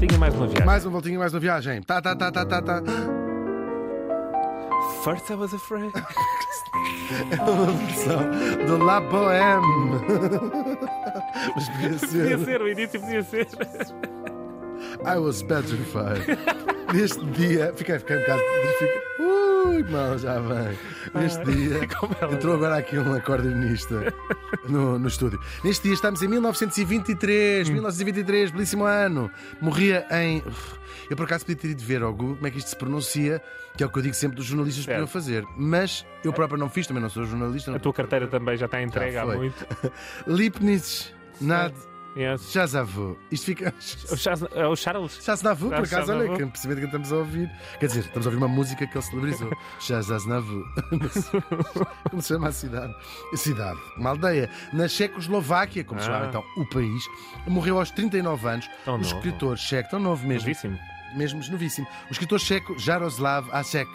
voltinha e mais uma viagem. Mais uma voltinha, mais uma viagem. Tá, tá, tá, tá, tá, tá. First I was afraid. É uma versão do La Bohème. Mas podia podia ser. ser, o início podia ser. I was petrified. Neste dia. Fiquei, fiquei um bocado. Fiquei, ui, mal, já vem. Neste dia. Como ela- Entrou agora aqui um acordeonista no, no estúdio. Neste dia estamos em 1923. Hum. 1923, belíssimo ano. Morria em. Eu por acaso podia ter ido ver ao Google como é que isto se pronuncia, que é o que eu digo sempre dos jornalistas podiam fazer. Mas eu próprio não fiz, também não sou jornalista. A tua carteira também já está entregue há muito. Leibniz, Nad, Yes. Jazavu. Isto fica. O Charles, é o Charles. Chazavu, por Ah, acaso, olha, Chazavu. que percebendo que estamos a ouvir. Quer dizer, estamos a ouvir uma música que ele celebrizou. Chazaznavu. Como se chama a cidade? A cidade, uma aldeia. Na Checoslováquia, como se Ah. chama então o país, morreu aos 39 anos. Tão o escritor checo, tão novo mesmo, Novíssimo. mesmo novíssimo. O escritor checo Jaroslav Hasek.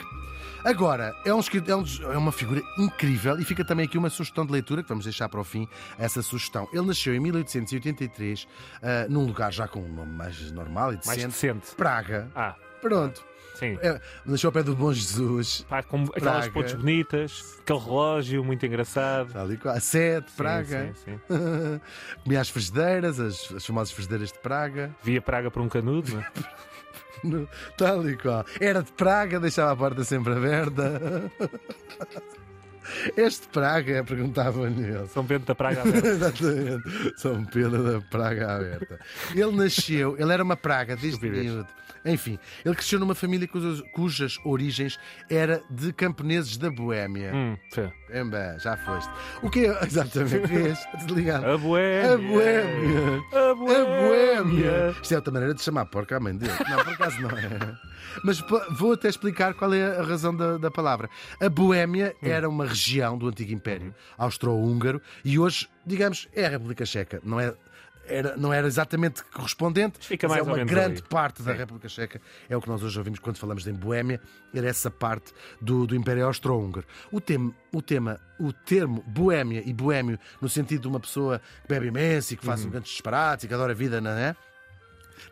Agora, é, um, é, é uma figura incrível e fica também aqui uma sugestão de leitura que vamos deixar para o fim, essa sugestão. Ele nasceu em 1883, ah, num lugar já com um nome mais normal e Mais decente. decente. Praga. Ah, Pronto. sim. É, nasceu ao pé do Bom Jesus. Pá, com aquelas pontes bonitas, aquele relógio muito engraçado. Está ali, a sete, Praga. Sim, sim, sim. Comia as frigideiras, as, as famosas frigideiras de Praga. Via Praga por um canudo. não é? Tal e qual. Era de Praga, deixava a porta sempre aberta. Este Praga, perguntava-lhe ele. São Bento da Praga aberta. Exatamente. São Pedro da Praga Aberta. Ele nasceu, ele era uma praga desde miúdo. Enfim, ele cresceu numa família cujas, cujas origens era de camponeses da Boémia. Hum, sim. Já foste. O que é? Exatamente, vês? Desligado. A Boémia. A Boémia. A Boémia. Isto é outra maneira de chamar porca à mãe dele. Não, por acaso não é. Mas vou até explicar qual é a razão da, da palavra. A Boémia Hum. era uma região do antigo Império Austro-Húngaro e hoje, digamos, é a República Checa. Não é. Era, não era exatamente correspondente, Fica mas mais é ou uma grande ali. parte da. República Checa. É o que nós hoje ouvimos quando falamos de Boémia, era essa parte do, do Império Austro-Húngaro. O, tema, o tema, o termo Boémia e Boémio, no sentido de uma pessoa que bebe imenso e que Uhum. faz um grande disparate e que adora a vida, não é?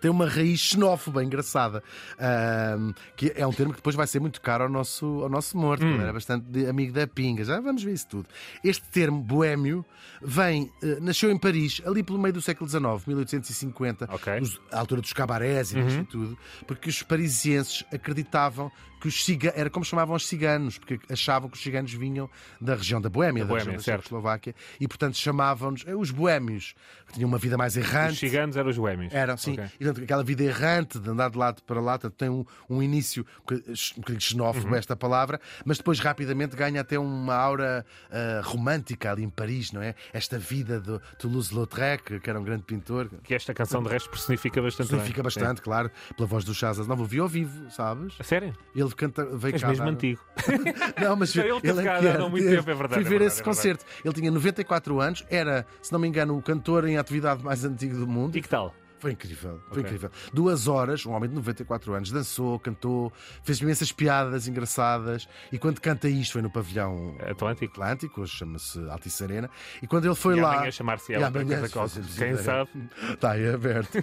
Tem uma raiz xenófoba engraçada, ahm, que é um termo que depois vai ser muito caro ao nosso, ao nosso morto, Hum. era bastante amigo da pinga. Já vamos ver isso tudo. Este termo, boémio, vem, eh, nasceu em Paris, ali pelo meio do século XIX, 1850, Ok. nos- à altura dos cabarés e e tudo, porque os parisienses acreditavam que os ciga... era como chamavam os ciganos, porque achavam que os ciganos vinham da região da Boémia, da, Boémia, região da. Checoslováquia, e portanto chamavam-nos eh, os boémios, que tinham uma vida mais Os errante. ciganos eram os boémios. Eram, sim. Ok. E, portanto, aquela vida errante de andar de lado para lá tem um, um início um bocadinho xenófobo Uhum. esta palavra, mas depois rapidamente ganha até uma aura ah, romântica ali em Paris, não é? Esta vida de Toulouse-Lautrec, que era um grande pintor. Que esta canção de resto personifica bastante Significa bem. bastante, claro, pela voz do Chazas. Não, vi ao vivo, sabes? A sério? Ele canta, veio És cá. mesmo dar- antigo. Não, mas Ele teve é cá que era, muito tempo, é verdade, Fui é ver verdade, esse é concerto. Ele tinha 94 anos, era, se não me engano, o cantor em atividade mais antigo do mundo. E que tal? Foi incrível, foi Ok. incrível. Duas horas, um homem de 94 anos, dançou, cantou, fez imensas piadas engraçadas. E quando canta isto, foi no pavilhão Atlântico. Atlântico, hoje chama-se Altice Arena. E quando ele foi E lá. amanhã chamar-se ela amanhã, qualquer. fosse Quem sabe? Está aí aberto.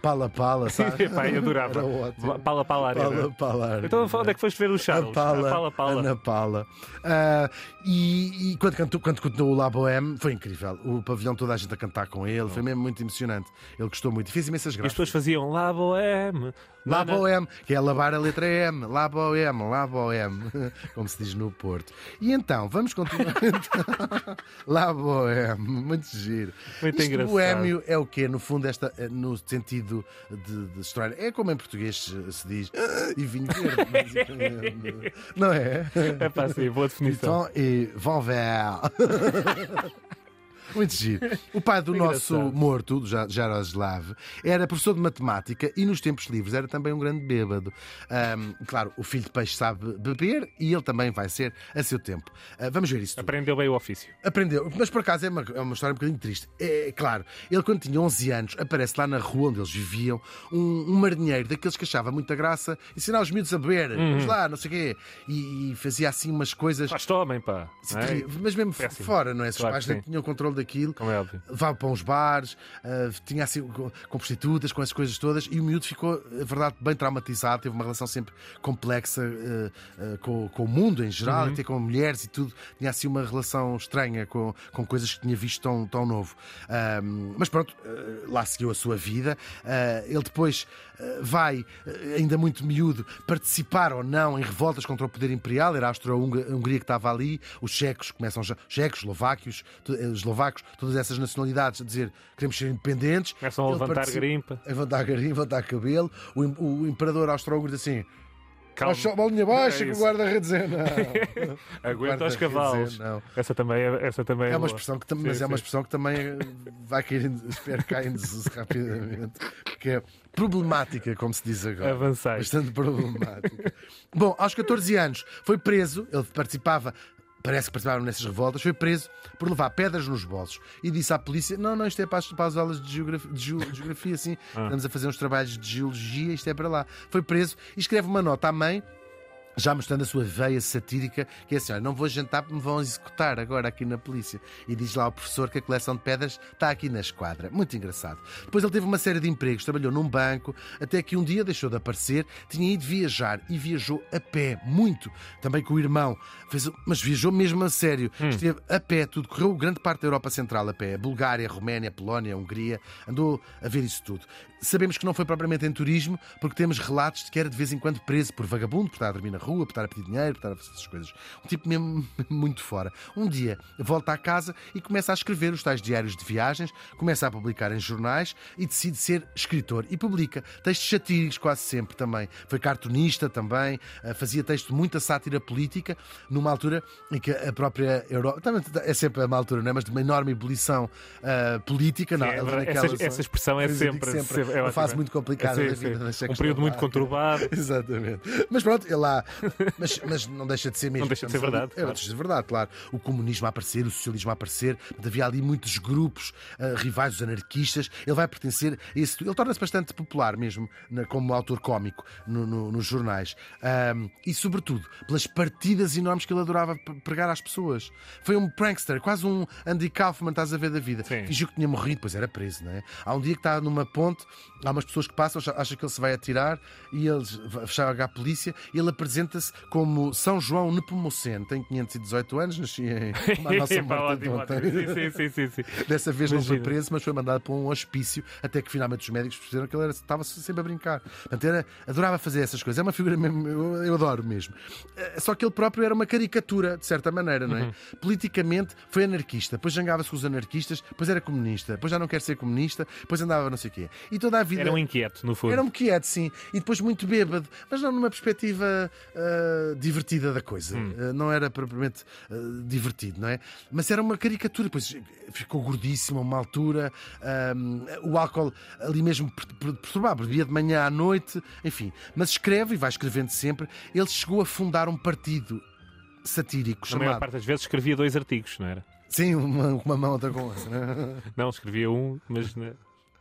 Pala, pala, sabe? Eu adorava. Pala, pala, arena. Pala, pala. arena. Então onde é que foste ver o Charles? A Pala, Ah, pala, pala. Ana Pala. Ah, e e quando, cantou, quando cantou o La Bohème, foi incrível. O pavilhão, toda a gente a cantar com ele, foi mesmo muito emocionante. Ele gostou muito e fez imensas E as graças. pessoas faziam La Bohème. La Nana. Bohème, que é lavar a letra M. La Bohème, La Bohème, como se diz no Porto. E então, vamos continuar. La Bohème, muito giro. Muito Isto engraçado. boémio é o quê? No fundo, esta, eh, no sentido de, de história. É como em português se diz "Ah, e vinho verde. Não é? É pá, sim, boa definição. Então, e vão ver. Muito giro. O pai do nosso Engraçado. morto, do Ja- Jaroslav, era professor de matemática e nos tempos livres era também um grande bêbado. Ahm, claro, o filho de peixe sabe beber e ele também vai ser a seu tempo. Ah, vamos ver isso tudo. Aprendeu bem o ofício. Aprendeu, mas por acaso é uma, é uma história um bocadinho triste. É claro, ele quando tinha 11 anos aparece lá na rua onde eles viviam um, um marinheiro daqueles que achava muita graça ensinar os miúdos a beber, Uhum. vamos lá, não sei o quê. E, e fazia assim umas coisas. Faz homem, pá. é? Mas mesmo Péssimo. fora, não é? Se os Claro pais não tinham controle daquilo. Como é óbvio. Levava para uns bares, ah, tinha assim com, com prostitutas, com essas coisas todas, e o miúdo ficou, a verdade, bem traumatizado, teve uma relação sempre complexa ah, ah, com, com o mundo em geral, até com mulheres e tudo. Tinha assim uma relação estranha com, com coisas que tinha visto tão, tão novo. Mas pronto, lá seguiu a sua vida. Ele depois vai, ah, ainda muito miúdo, participar ou não em revoltas contra o poder imperial. Era a Austro-Hungria que estava ali, os checos começam já, checos, eslováquios, eh, eslovacos, todas essas nacionalidades a dizer queremos ser independentes. Começam a levantar participa- grimpa. A levantar garimpa, a levantar cabelo. O, o imperador austro-húngaro diz assim: Calma. "Baixa a bolinha baixa É que o guarda-redes é não. Aguenta os cavalos. é não. Essa também é, essa também é, É uma boa. expressão que, tam- Sim, mas é uma expressão que também eh, vai cair, em- espero que caia em desuso rapidamente, porque é problemática, como se diz agora. Avançai. Bastante problemática. Bom, aos 14 anos foi preso, ele participava. Parece que participava nessas revoltas, foi preso por levar pedras nos bolsos. E disse à polícia: Não, não, isto é para as, para as aulas de geografia, de geo- de geografia assim, estamos a fazer uns trabalhos de geologia, isto é para lá. Foi preso e escreve uma nota à mãe já mostrando a sua veia satírica, que é assim: olha, não vou jantar porque me vão executar agora aqui na polícia. E diz lá ao professor que a coleção de pedras está aqui na esquadra. Muito engraçado. Depois ele teve uma série de empregos, trabalhou num banco, até que um dia deixou de aparecer, tinha ido viajar e viajou a pé, muito. Também com o irmão, Fez- mas viajou mesmo a sério. Esteve a pé, tudo, correu grande parte da Europa Central a pé: Bulgária, Roménia, Polónia, Hungria, andou a ver isso tudo. Sabemos que não foi propriamente em turismo, porque temos relatos de que era de vez em quando preso por vagabundo, por estar a dormir na rua, por estar a pedir dinheiro, por estar a fazer essas coisas. Um tipo mesmo muito fora. Um dia volta à casa e começa a escrever os tais diários de viagens, começa a publicar em jornais e decide ser escritor. E publica textos satíricos quase sempre também. Foi cartunista também, eh, fazia texto de muita sátira política, numa altura em que a própria Europa. Também é sempre uma altura, não é? Mas de uma enorme ebulição eh, política. não, Sim, é ali verdade. naquela essa, essa expressão é sempre, sempre, sempre- é uma fase muito complicada Sim, da sim. vida da Um período muito conturbado. Exatamente. Mas pronto, ele lá. Mas, mas não deixa de ser mesmo. Não deixa de ser verdade, É, claro. de ser verdade, claro. O comunismo a aparecer, o socialismo a aparecer. Havia ali muitos grupos ah, rivais, os anarquistas. Ele vai pertencer a esse. Ele torna-se bastante popular mesmo na- como autor cómico no- no- nos jornais. Ahm, e, sobretudo, pelas partidas enormes que ele adorava pregar às pessoas. Foi um prankster, quase um Andy Kaufman, estás a ver da vida. Sim. Fingiu que tinha morrido, depois era preso, não é? Há um dia que está numa ponte, há umas pessoas que passam, acha- acham que ele se vai atirar e eles fecharam a polícia e ele apresenta-se como São João Nepomuceno. Tem 518 anos, nasci em nossa de ontem. Sim, sim, sim, sim. Dessa vez não foi Imagina. preso, mas foi mandado para um hospício, até que finalmente os médicos perceberam que ele era- estava sempre a brincar. Portanto, era, adorava fazer essas coisas. É uma figura mesmo, eu, eu adoro mesmo. Eh, Só que ele próprio era uma caricatura, de certa maneira, não é? Uhum. Politicamente foi anarquista, depois jangava-se com os anarquistas, depois era comunista, depois já não quer ser comunista, depois andava não sei o quê. E toda a vida. Era um inquieto, no fundo. Era um quieto, sim. E depois muito bêbado, mas não numa perspectiva ah, divertida da coisa. Hum. Ah, não era propriamente ah, divertido, não é? Mas era uma caricatura. Depois ficou gordíssimo a uma altura. o álcool ali mesmo per- per- perturbava. Bebia de manhã à noite, enfim. Mas escreve e vai escrevendo sempre. Ele chegou a fundar um partido satírico Na maior chamado. parte das vezes escrevia dois artigos, não era? Sim, uma, uma mão outra com outra. né? Não, escrevia um, mas na,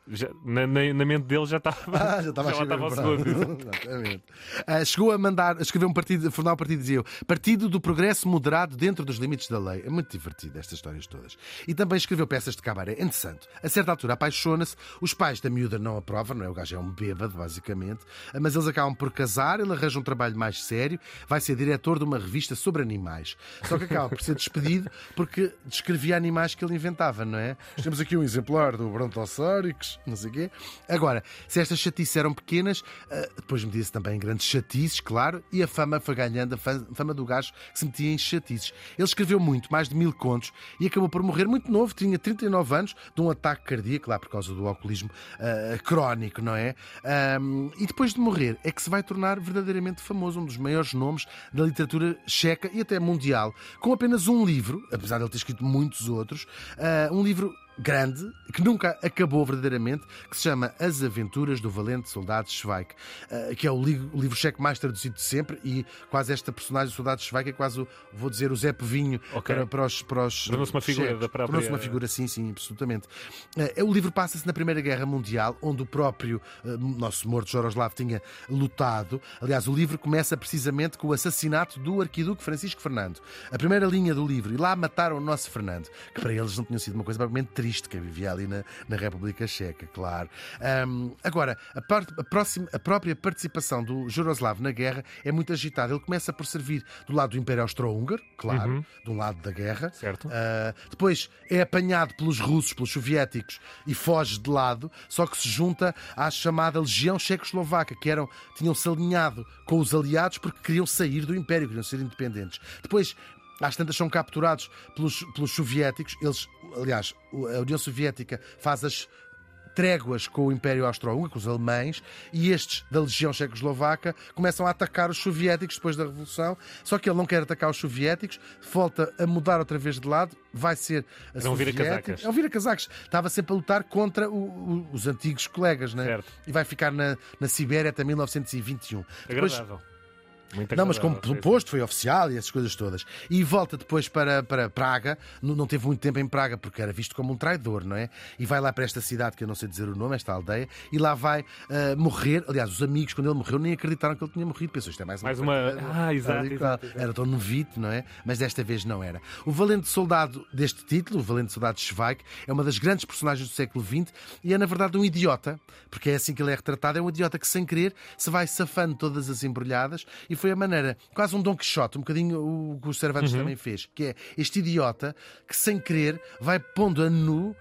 já- na, na- na mente dele já estava. Ah, já estava a já estava. Exatamente. Ah, chegou a mandar, a escrever um partido, a fundar um partido, dizia eu, Partido do Progresso Moderado dentro dos limites da lei. É muito divertido estas histórias todas. E também escreveu peças de cabaré. Interessante. A certa altura apaixona-se, os pais da miúda não aprovam, não é? O gajo é um bêbado, basicamente, Ah, mas eles acabam por casar, ele arranja um trabalho mais sério, vai ser diretor de uma revista sobre animais. Só que acaba por ser despedido porque descrevia animais que ele inventava, não é? Temos aqui um exemplar do Brontosaurix, não sei o quê. Agora, se estas chatices eram pequenas, ah, depois metia-se também em grandes chatices, claro, e a fama foi ganhando, a fa- fama do gajo que se metia em chatices. Ele escreveu muito, mais de mil contos, e acabou por morrer muito novo, tinha 39 anos, de um ataque cardíaco, lá por causa do alcoolismo ah, crónico, não é? Ahm, e depois de morrer, é que se vai tornar verdadeiramente famoso, um dos maiores nomes da literatura checa e até mundial, com apenas um livro, apesar de ele ter escrito muitos outros, ah, um livro grande, que nunca acabou verdadeiramente, que se chama As Aventuras do Valente Soldado Schweik, eh, que é o li- o livro cheque mais traduzido de sempre e quase esta personagem, o Soldado Schweik, é quase, o, vou dizer, o Zé Povinho Ok. para, para os. Para os Tornou-se uma figura cheques. da própria- Tornou-se uma figura, sim, sim, absolutamente. Eh, O livro passa-se na Primeira Guerra Mundial, onde o próprio eh, nosso morto Joroslav tinha lutado. Aliás, o livro começa precisamente com o assassinato do arquiduque Francisco Fernando. A primeira linha do livro, e lá mataram o nosso Fernando, que para eles não tinha sido uma coisa propriamente triste, que vivia ali na, na República Checa, claro. Ahm, agora, a, par- a próxima- a própria participação do Joroslav na guerra é muito agitada. Ele começa por servir do lado do Império Austro-Húngaro, claro, de um lado da guerra. Certo. Uh, depois é apanhado pelos russos, pelos soviéticos e foge de lado, só que se junta à chamada Legião Checoslovaca, que eram, tinham-se alinhado com os aliados porque queriam sair do Império, queriam ser independentes. Depois. Às tantas são capturados pelos, pelos soviéticos. Eles, aliás, a União Soviética faz as tréguas com o Império Austro-Húngaro, com os alemães, e estes da Legião Checoslovaca começam a atacar os soviéticos depois da Revolução. Só que ele não quer atacar os soviéticos, volta a mudar outra vez de lado, vai ser a Era um soviético. vira-casacas. É um vira-casacas. Estava sempre a lutar contra o- o- os antigos colegas, né? Certo. E vai ficar na, na Sibéria até 1921. Depois, Agradável. Muito não, mas como posto, foi oficial e essas coisas todas. E volta depois para, para Praga, não, não teve muito tempo em Praga, porque era visto como um traidor, não é? E vai lá para esta cidade, que eu não sei dizer o nome, esta aldeia, e lá vai ah, morrer. Aliás, os amigos, quando ele morreu, nem acreditaram que ele tinha morrido. Pensou, isto é mais uma. Mais uma- Ah, exato. Era tão novito, não é? Mas desta vez não era. O valente soldado deste título, o valente soldado Schweik, é uma das grandes personagens do século XX e é, na verdade, um idiota, porque é assim que ele é retratado. É um idiota que, sem querer, se vai safando todas as embrulhadas e foi a maneira, quase um Don Quixote, um bocadinho o que o Cervantes também fez, que é este idiota que, sem querer, vai pondo a nu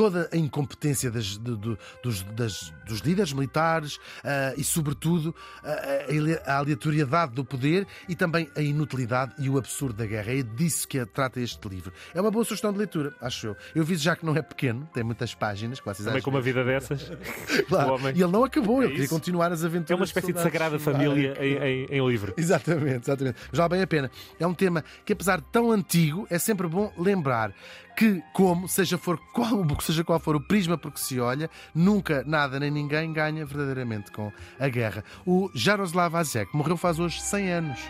toda a incompetência das- do- do- dos, das- dos líderes militares ah, e, sobretudo, a, a- aleatoriedade do poder e também a inutilidade e o absurdo da guerra. É disso que trata este livro. É uma boa sugestão de leitura, acho eu. Eu vi já que não é pequeno, tem muitas páginas. vocês Também com uma vida dessas. Claro. E ele não acabou, É ele queria continuar as aventuras. É uma espécie de soldados sagrada família em, em, em livro. Exatamente, exatamente. Mas vale bem a pena. É um tema que, apesar de tão antigo, é sempre bom lembrar que, como, seja, for qual, seja qual for o prisma por que se olha, nunca nada nem ninguém ganha verdadeiramente com a guerra. O Jaroslav Hasek morreu faz hoje 100 anos.